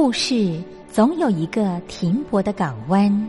故事总有一个停泊的港湾。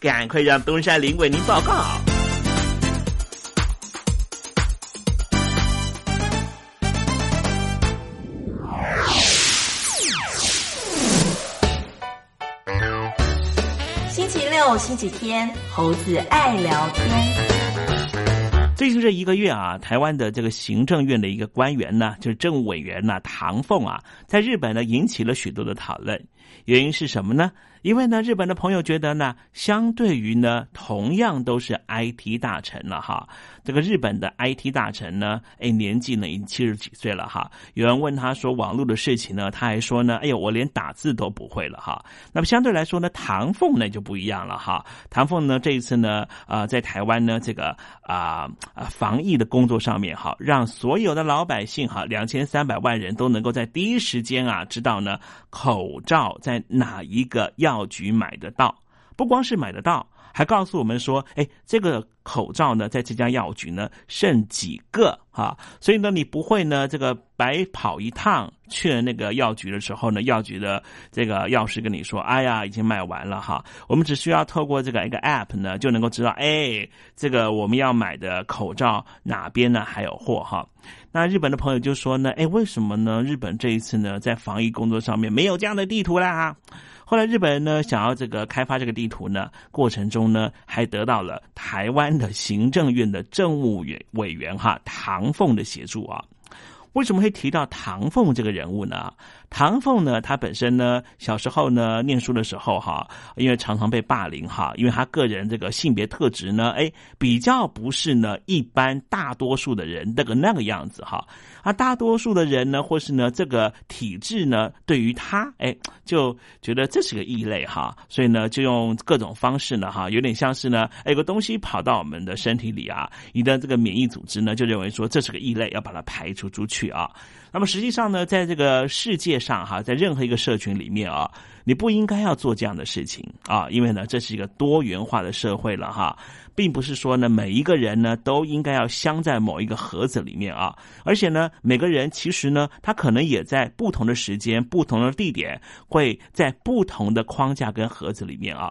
赶快让东山林为您报告。星期六、星期天，猴子爱聊天。最近这一个月啊，台湾的这个行政院的一个官员呢，就是政务委员呢，唐凤啊，在日本呢引起了许多的讨论。原因是什么呢？因为呢，日本的朋友觉得呢，相对于呢，同样都是 IT 大臣了哈，这个日本的 IT 大臣呢，哎，年纪呢已经七十几岁了哈。有人问他说网络的事情呢，他还说呢，哎呦，我连打字都不会了哈。那么相对来说呢，唐凤呢就不一样了哈。唐凤呢这一次呢，啊，在台湾呢这个啊啊防疫的工作上面哈，让所有的老百姓哈，两千三百万人都能够在第一时间啊知道呢口罩在哪一个要。药局买得到，不光是买得到，还告诉我们说，哎，这个口罩呢，在这家药局呢剩几个哈，所以呢，你不会呢这个白跑一趟去了那个药局的时候呢，药局的这个药师跟你说，哎呀，已经卖完了哈，我们只需要透过这个一个 app 呢，就能够知道，哎，这个我们要买的口罩哪边呢还有货哈。那日本的朋友就说呢，哎，为什么呢？日本这一次呢，在防疫工作上面没有这样的地图啦？后来日本人呢，想要这个开发这个地图呢，过程中呢，还得到了台湾的行政院的政务委委员哈唐凤的协助啊。为什么会提到唐凤这个人物呢？唐凤呢，他本身呢，小时候呢，念书的时候哈，因为常常被霸凌哈，因为他个人这个性别特质呢，哎，比较不是呢一般大多数的人那个那个样子哈。啊，大多数的人呢，或是呢这个体质呢，对于他哎，就觉得这是个异类哈，所以呢，就用各种方式呢哈，有点像是呢，哎有个东西跑到我们的身体里啊，你的这个免疫组织呢，就认为说这是个异类，要把它排除出去啊。那么实际上呢，在这个世界上哈，在任何一个社群里面啊，你不应该要做这样的事情啊，因为呢，这是一个多元化的社会了哈。并不是说呢，每一个人呢都应该要镶在某一个盒子里面啊，而且呢，每个人其实呢，他可能也在不同的时间、不同的地点，会在不同的框架跟盒子里面啊。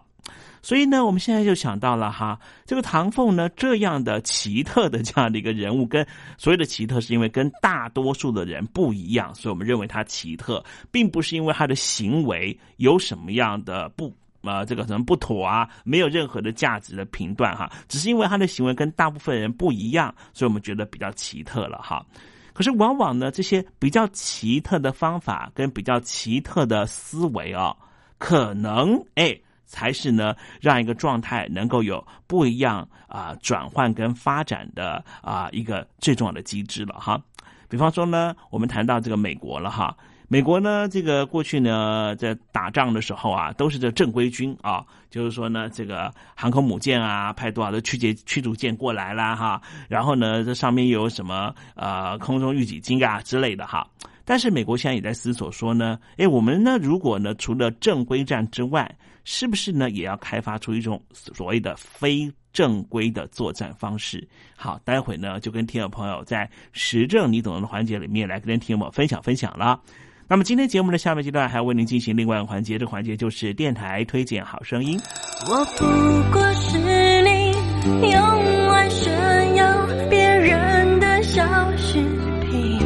所以呢，我们现在就想到了哈，这个唐凤呢这样的奇特的这样的一个人物，跟所谓的奇特是因为跟大多数的人不一样，所以我们认为他奇特，并不是因为他的行为有什么样的不。啊，这个什么不妥啊？没有任何的价值的评断哈，只是因为他的行为跟大部分人不一样，所以我们觉得比较奇特了哈。可是往往呢，这些比较奇特的方法跟比较奇特的思维啊，可能哎，才是呢让一个状态能够有不一样啊转换跟发展的啊一个最重要的机制了哈。比方说呢，我们谈到这个美国了哈。美国呢，这个过去呢，在打仗的时候啊，都是这正规军啊，就是说呢，这个航空母舰啊，派多少的驱逐驱逐舰过来啦，哈，然后呢，这上面又有什么呃空中预警机啊之类的哈。但是美国现在也在思索说呢，哎，我们呢，如果呢，除了正规战之外，是不是呢，也要开发出一种所谓的非正规的作战方式？好，待会呢，就跟听友朋友在实证你懂的环节里面来跟听友分享分享了。那么今天节目的下面阶段还要为您进行另外一个环节，这个环节就是电台推荐好声音。我不过是你用爱炫耀别人的小饰品。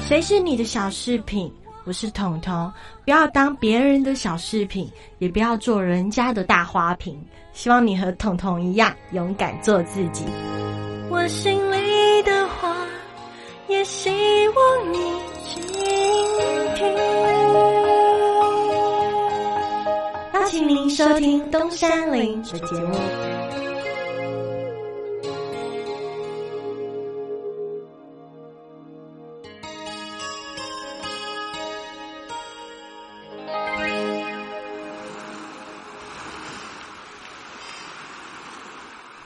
谁是你的小饰品？我是彤彤，不要当别人的小饰品，也不要做人家的大花瓶。希望你和彤彤一样勇敢做自己。我心里的话，也希望你倾听。邀请您收听东山林的节目。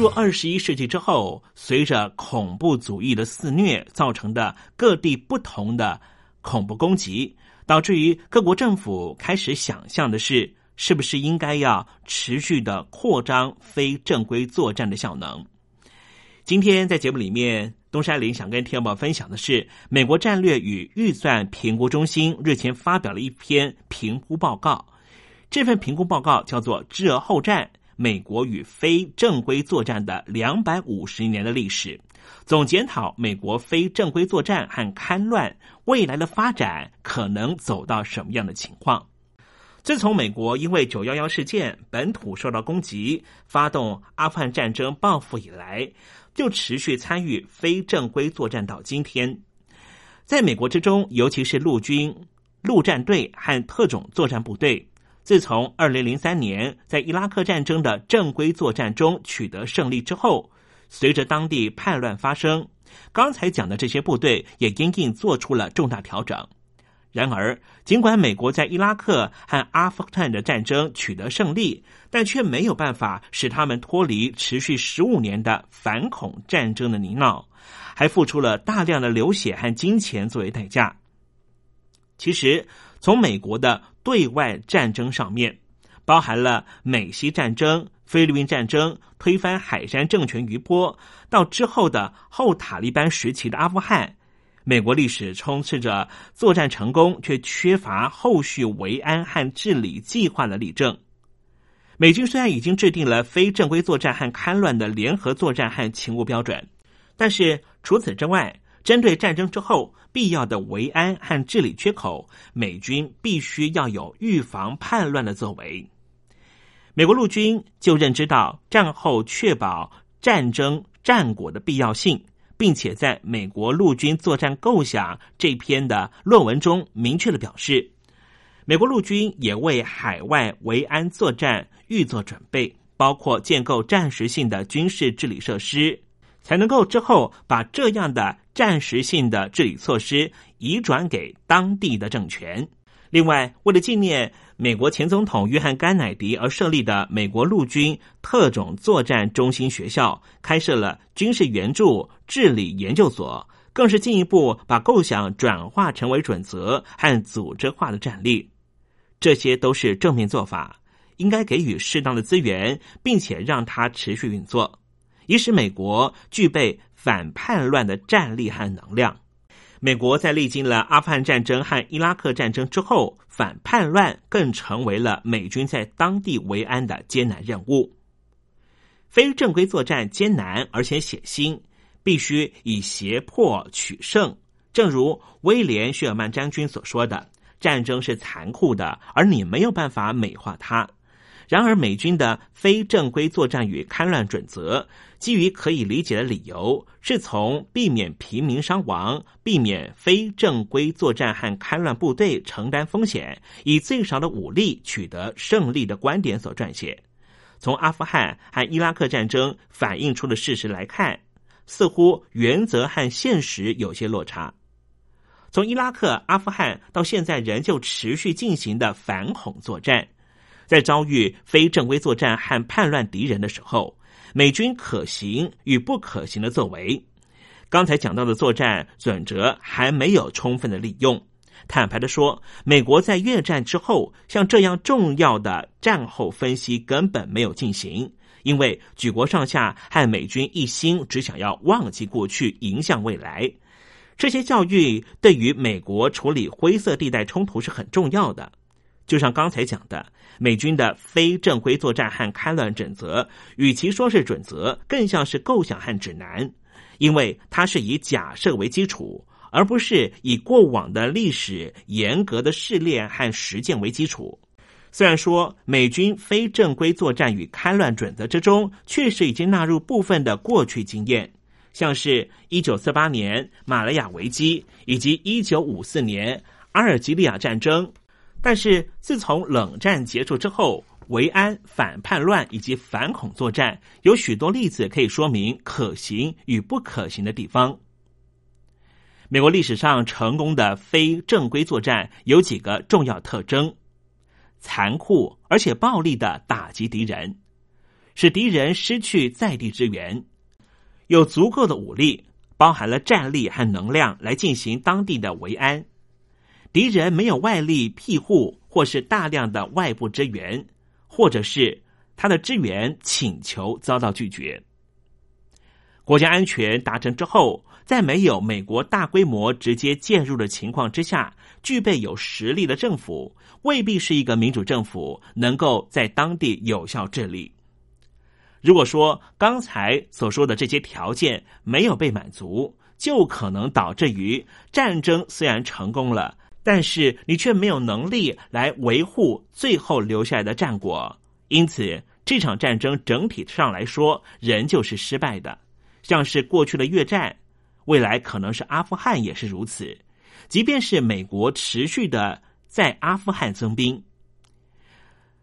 入二十一世纪之后，随着恐怖主义的肆虐造成的各地不同的恐怖攻击，导致于各国政府开始想象的是，是不是应该要持续的扩张非正规作战的效能。今天在节目里面，东山林想跟天宝分享的是，美国战略与预算评估中心日前发表了一篇评估报告，这份评估报告叫做“知而后战”。美国与非正规作战的两百五十年的历史，总检讨美国非正规作战和戡乱未来的发展可能走到什么样的情况。自从美国因为九幺幺事件本土受到攻击，发动阿富汗战争报复以来，就持续参与非正规作战到今天。在美国之中，尤其是陆军陆战队和特种作战部队。自从二零零三年在伊拉克战争的正规作战中取得胜利之后，随着当地叛乱发生，刚才讲的这些部队也因应做出了重大调整。然而，尽管美国在伊拉克和阿富汗的战争取得胜利，但却没有办法使他们脱离持续十五年的反恐战争的泥淖，还付出了大量的流血和金钱作为代价。其实，从美国的对外战争上面，包含了美西战争、菲律宾战争、推翻海山政权余波，到之后的后塔利班时期的阿富汗，美国历史充斥着作战成功却缺乏后续维安和治理计划的例证。美军虽然已经制定了非正规作战和戡乱的联合作战和勤务标准，但是除此之外，针对战争之后必要的维安和治理缺口，美军必须要有预防叛乱的作为。美国陆军就认知到战后确保战争战果的必要性，并且在美国陆军作战构想这篇的论文中明确的表示，美国陆军也为海外维安作战预做准备，包括建构暂时性的军事治理设施。才能够之后把这样的暂时性的治理措施移转给当地的政权。另外，为了纪念美国前总统约翰甘乃迪而设立的美国陆军特种作战中心学校，开设了军事援助治理研究所，更是进一步把构想转化成为准则和组织化的战力。这些都是正面做法，应该给予适当的资源，并且让它持续运作，以使美国具备反叛乱的战力和能量。美国在历经了阿富汗战争和伊拉克战争之后，反叛乱更成为了美军在当地维安的艰难任务。非正规作战艰难而且血腥，必须以胁迫取胜。正如威廉·谢尔曼将军所说的：“战争是残酷的，而你没有办法美化它。”然而，美军的非正规作战与戡乱准则，基于可以理解的理由，是从避免平民伤亡、避免非正规作战和戡乱部队承担风险、以最少的武力取得胜利的观点所撰写。从阿富汗和伊拉克战争反映出的事实来看，似乎原则和现实有些落差。从伊拉克、阿富汗到现在仍旧持续进行的反恐作战，在遭遇非正规作战和叛乱敌人的时候，美军可行与不可行的作为，刚才讲到的作战准则还没有充分的利用。坦白的说，美国在越战之后，像这样重要的战后分析根本没有进行，因为举国上下和美军一心只想要忘记过去，迎向未来。这些教育对于美国处理灰色地带冲突是很重要的。就像刚才讲的，美军的非正规作战和戡乱准则，与其说是准则，更像是构想和指南，因为它是以假设为基础。而不是以过往的历史严格的试炼和实践为基础。虽然说美军非正规作战与戡乱准则之中，确实已经纳入部分的过去经验，像是一九四八年马来亚危机以及一九五四年阿尔及利亚战争，但是自从冷战结束之后，维安、反叛乱以及反恐作战有许多例子可以说明可行与不可行的地方。美国历史上成功的非正规作战有几个重要特征：残酷而且暴力的打击敌人，使敌人失去在地支援；有足够的武力，包含了战力和能量来进行当地的维安；敌人没有外力庇护，或是大量的外部支援，或者是他的支援请求遭到拒绝。国家安全达成之后。在没有美国大规模直接介入的情况之下，具备有实力的政府未必是一个民主政府能够在当地有效治理。如果说刚才所说的这些条件没有被满足，就可能导致于战争虽然成功了，但是你却没有能力来维护最后留下来的战果，因此这场战争整体上来说仍旧是失败的，像是过去的越战。未来可能是阿富汗也是如此，即便是美国持续的在阿富汗增兵，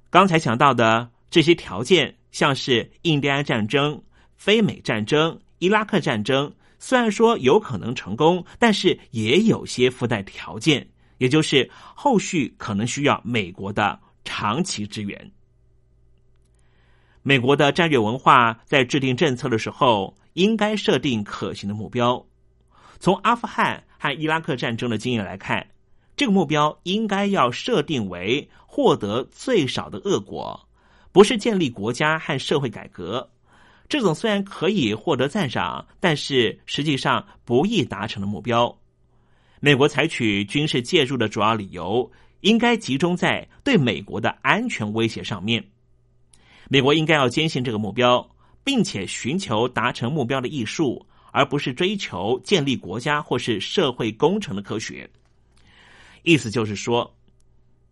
刚才讲到的这些条件，像是印第安战争、非美战争、伊拉克战争，虽然说有可能成功，但是也有些附带条件，也就是后续可能需要美国的长期支援。美国的战略文化在制定政策的时候，应该设定可行的目标。从阿富汗和伊拉克战争的经验来看，这个目标应该要设定为获得最少的恶果，不是建立国家和社会改革。这种虽然可以获得赞赏，但是实际上不易达成的目标。美国采取军事介入的主要理由，应该集中在对美国的安全威胁上面。美国应该要坚信这个目标，并且寻求达成目标的艺术。而不是追求建立国家或是社会工程的科学。意思就是说，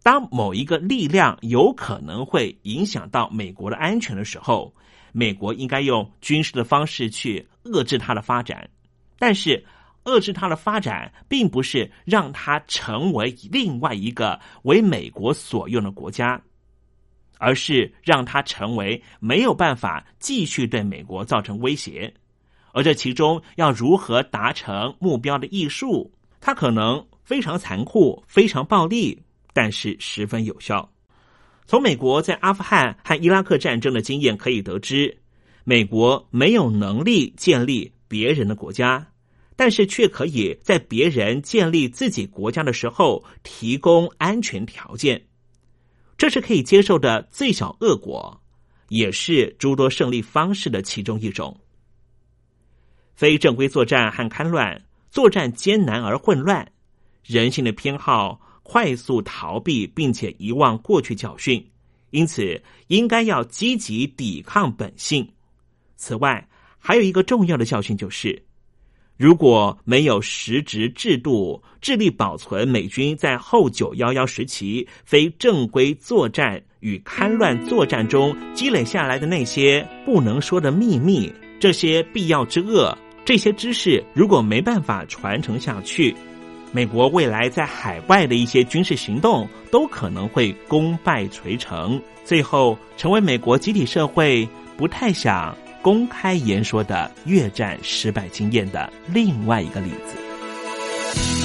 当某一个力量有可能会影响到美国的安全的时候，美国应该用军事的方式去遏制它的发展。但是，遏制它的发展，并不是让它成为另外一个为美国所用的国家，而是让它成为没有办法继续对美国造成威胁。而这其中要如何达成目标的艺术，它可能非常残酷、非常暴力，但是十分有效。从美国在阿富汗和伊拉克战争的经验可以得知，美国没有能力建立别人的国家，但是却可以在别人建立自己国家的时候提供安全条件，这是可以接受的最小恶果，也是诸多胜利方式的其中一种。非正规作战和戡乱，作战艰难而混乱，人性的偏好快速逃避，并且遗忘过去教训，因此应该要积极抵抗本性。此外，还有一个重要的教训就是。如果没有实质制度，致力保存美军在后九幺幺时期非正规作战与戡乱作战中积累下来的那些不能说的秘密，这些必要之恶，这些知识如果没办法传承下去，美国未来在海外的一些军事行动都可能会功败垂成，最后成为美国集体社会不太想。公开言说的越战失败经验的另外一个例子。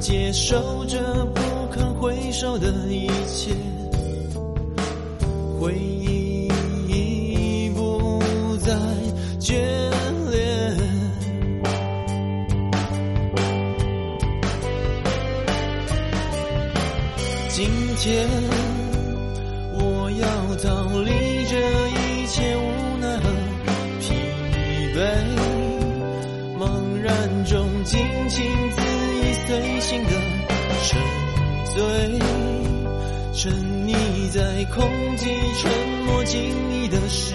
接受着不肯回首的一切，回忆。对沉溺在空寂沉默静谧的时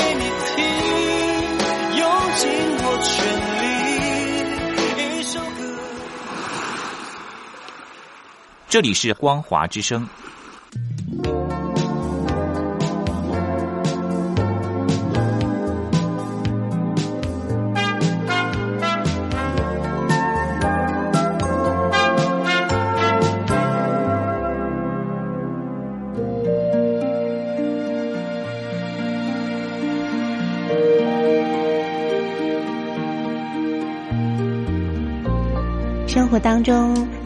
这里是光华之声。生活当中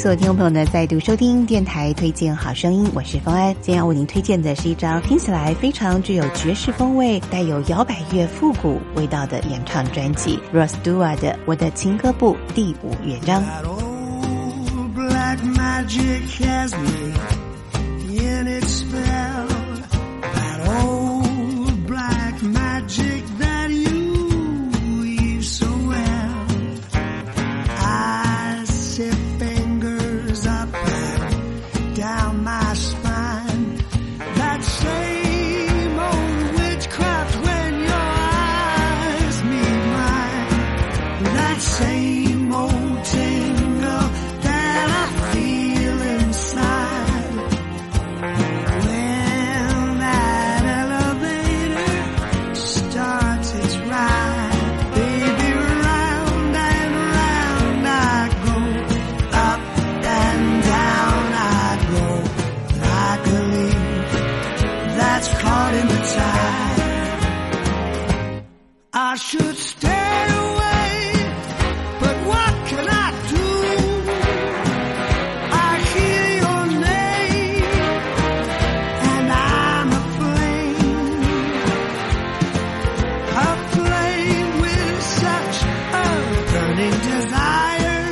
所有听众朋友呢再度收听电台推荐好声音，我是方安。今天要为您推荐的是一张听起来非常具有爵士风味、带有摇摆乐复古味道的演唱专辑 r o s d u a 的《我的情歌部》第五乐章。I should stay away, but what can I do? I hear your name, and I'm aflame, aflame with such a burning desire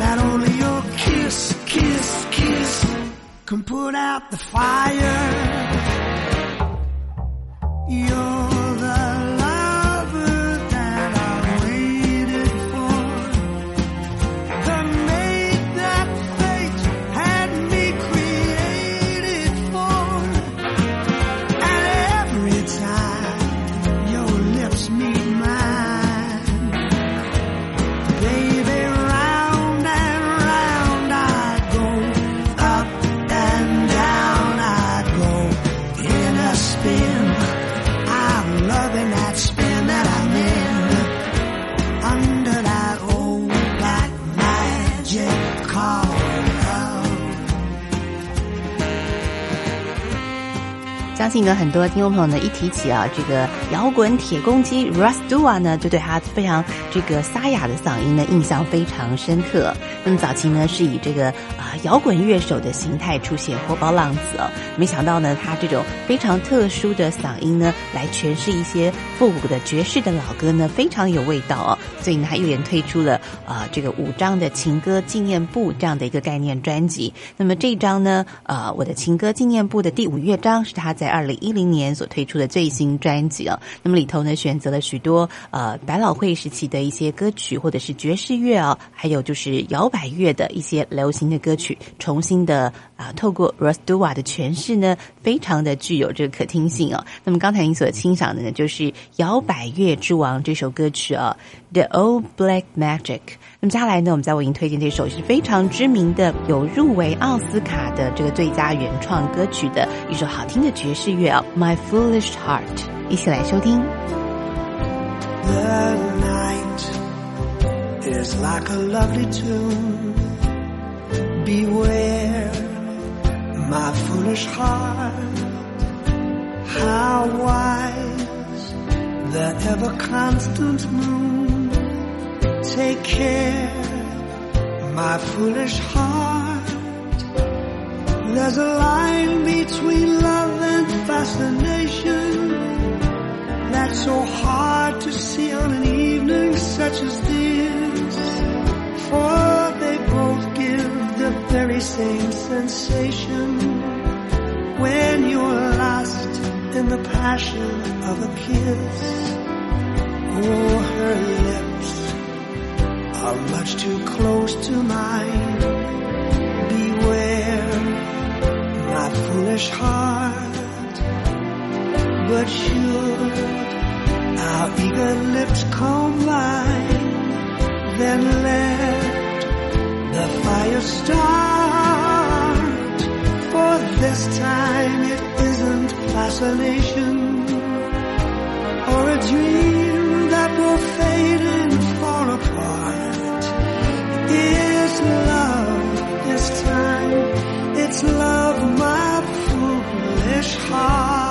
that only your kiss, kiss, kiss can put out the fire. 相信呢，很多听众朋友呢，一提起啊这个摇滚铁公鸡 Russ Dua 呢，就对他非常这个沙哑的嗓音呢印象非常深刻。那么早期呢是以这个摇滚乐手的形态出现，活宝浪子哦。没想到呢，他这种非常特殊的嗓音呢，来诠释一些复古的爵士的老歌呢，非常有味道哦。所以呢，他一连推出了啊这个五张的情歌纪念簿这样的一个概念专辑。那么这一张呢，呃，我的情歌纪念簿的第五乐章是他在二零一零年所推出的最新专辑哦。那么里头呢，选择了许多呃百老汇时期的一些歌曲，或者是爵士乐啊，还有就是摇摆乐的一些流行的歌曲，重新的啊透过 r o s d u a 的诠释呢，非常的具有这个可听性哦。那么刚才您所欣赏的呢，就是摇摆乐之王这首歌曲啊，《The Old Black Magic》。那么接下来呢，我们再为您推荐这首是非常知名的、有入围奥斯卡的这个最佳原创歌曲的一首好听的爵士乐啊，《My Foolish Heart》，一起来收听。The night is like a lovely tune. Beware, my foolish heart. How wise the ever constant moon. Take care, my foolish heart. There's a line between love and fascination that's so hard to see on an evening such as this. For they both give the very same sensation when you're lost in the passion of a kiss. Oh, her lips are much too close to mine. Beware, my foolish heart. But should our eager lips combine, then let the fire start. For this time it isn't fascination or a dream that will fade and fall apart. It's love this time. It's love, my foolish heart.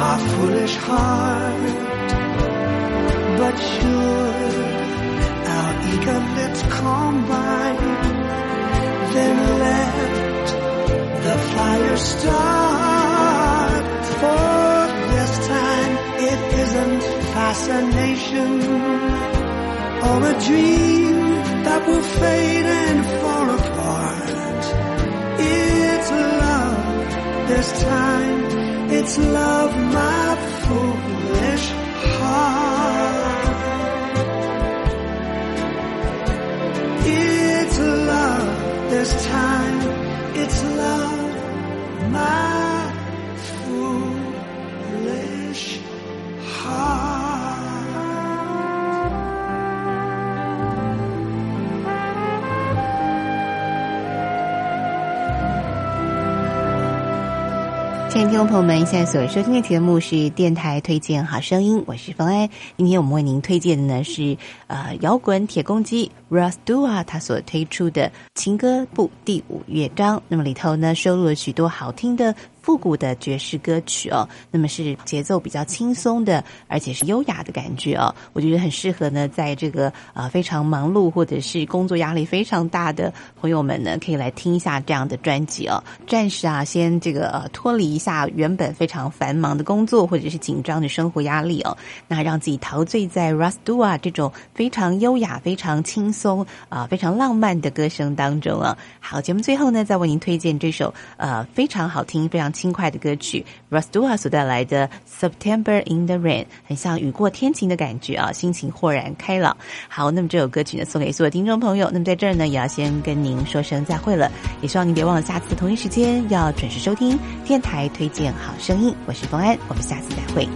My foolish heart. But should our eager lips combine, then let the fire start. For this time it isn't fascination or a dream that will fade and fall apart. It's love this time. It's love, my foolish heart. It's love this time. It's love, my 听众朋友们，现在所收听的节目是电台推荐好声音，我是冯安。今天我们为您推荐的呢是呃摇滚铁公鸡 Russ Dua 他所推出的情歌部第五乐章。那么里头呢收录了许多好听的复古的爵士歌曲哦，那么是节奏比较轻松的，而且是优雅的感觉哦。我觉得很适合呢，在这个呃非常忙碌或者是工作压力非常大的朋友们呢，可以来听一下这样的专辑哦。暂时啊，先这个呃脱离一下原本非常繁忙的工作或者是紧张的生活压力哦，那让自己陶醉在 Rustua 这种非常优雅、非常轻松啊、非常浪漫的歌声当中啊。好，节目最后呢，再为您推荐这首呃非常好听、非常轻快的歌曲 Rustua 所带来的 September in the Rain，很像雨过天晴的感觉啊，心情豁然开朗。好，那么这首歌曲呢，送给所有听众朋友。那么在这儿呢，也要先跟您说声再会了，也希望您别忘了下次同一时间要准时收听电台推荐好声音。我是冯安，我们下次再会。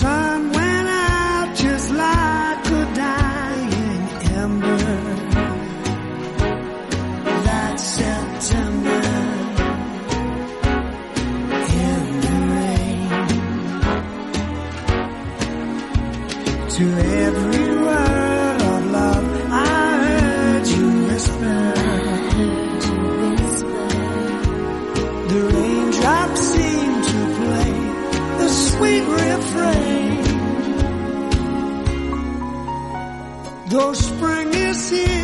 Sun went out just like a dying ember. That September. in the rain. To Though spring is here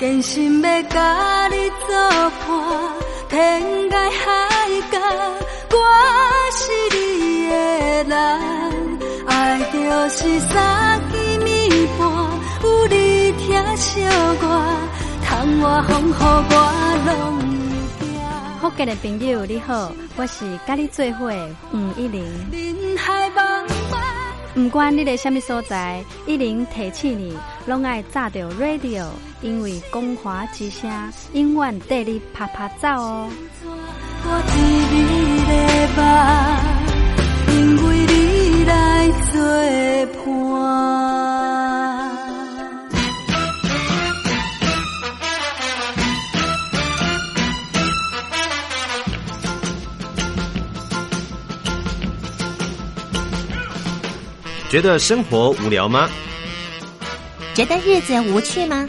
真心要甲你作伴，天涯海角，我是你的人。爱就是三更暝半，有你疼惜我，窗外风雨我拢会惊。福建的朋友你好，我是甲你做伙的吴一玲。人海茫茫。不管你在什么所在，一零提起你，拢爱炸着 radio，因为光华之声永远带你啪啪走哦。我知你的梦，因为你来作伴。觉得生活无聊吗？觉得日子无趣吗？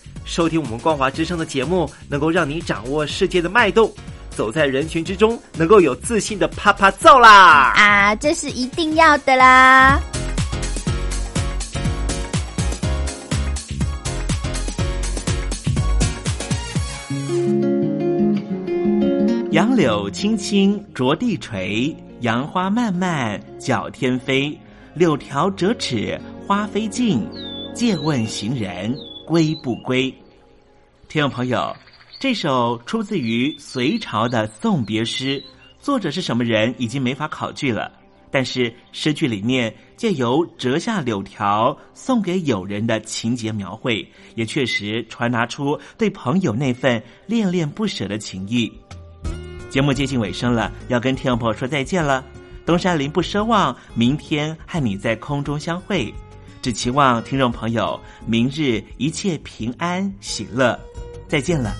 收听我们光华之声的节目，能够让你掌握世界的脉动，走在人群之中，能够有自信的啪啪揍啦！啊，这是一定要的啦！杨柳青青着地垂，杨花漫漫搅天飞。柳条折尺花飞尽，借问行人。归不归？听众朋友，这首出自于隋朝的送别诗，作者是什么人已经没法考据了。但是诗句里面借由折下柳条送给友人的情节描绘，也确实传达出对朋友那份恋恋不舍的情谊。节目接近尾声了，要跟听众朋友说再见了。东山林不奢望明天和你在空中相会。只期望听众朋友明日一切平安喜乐，再见了。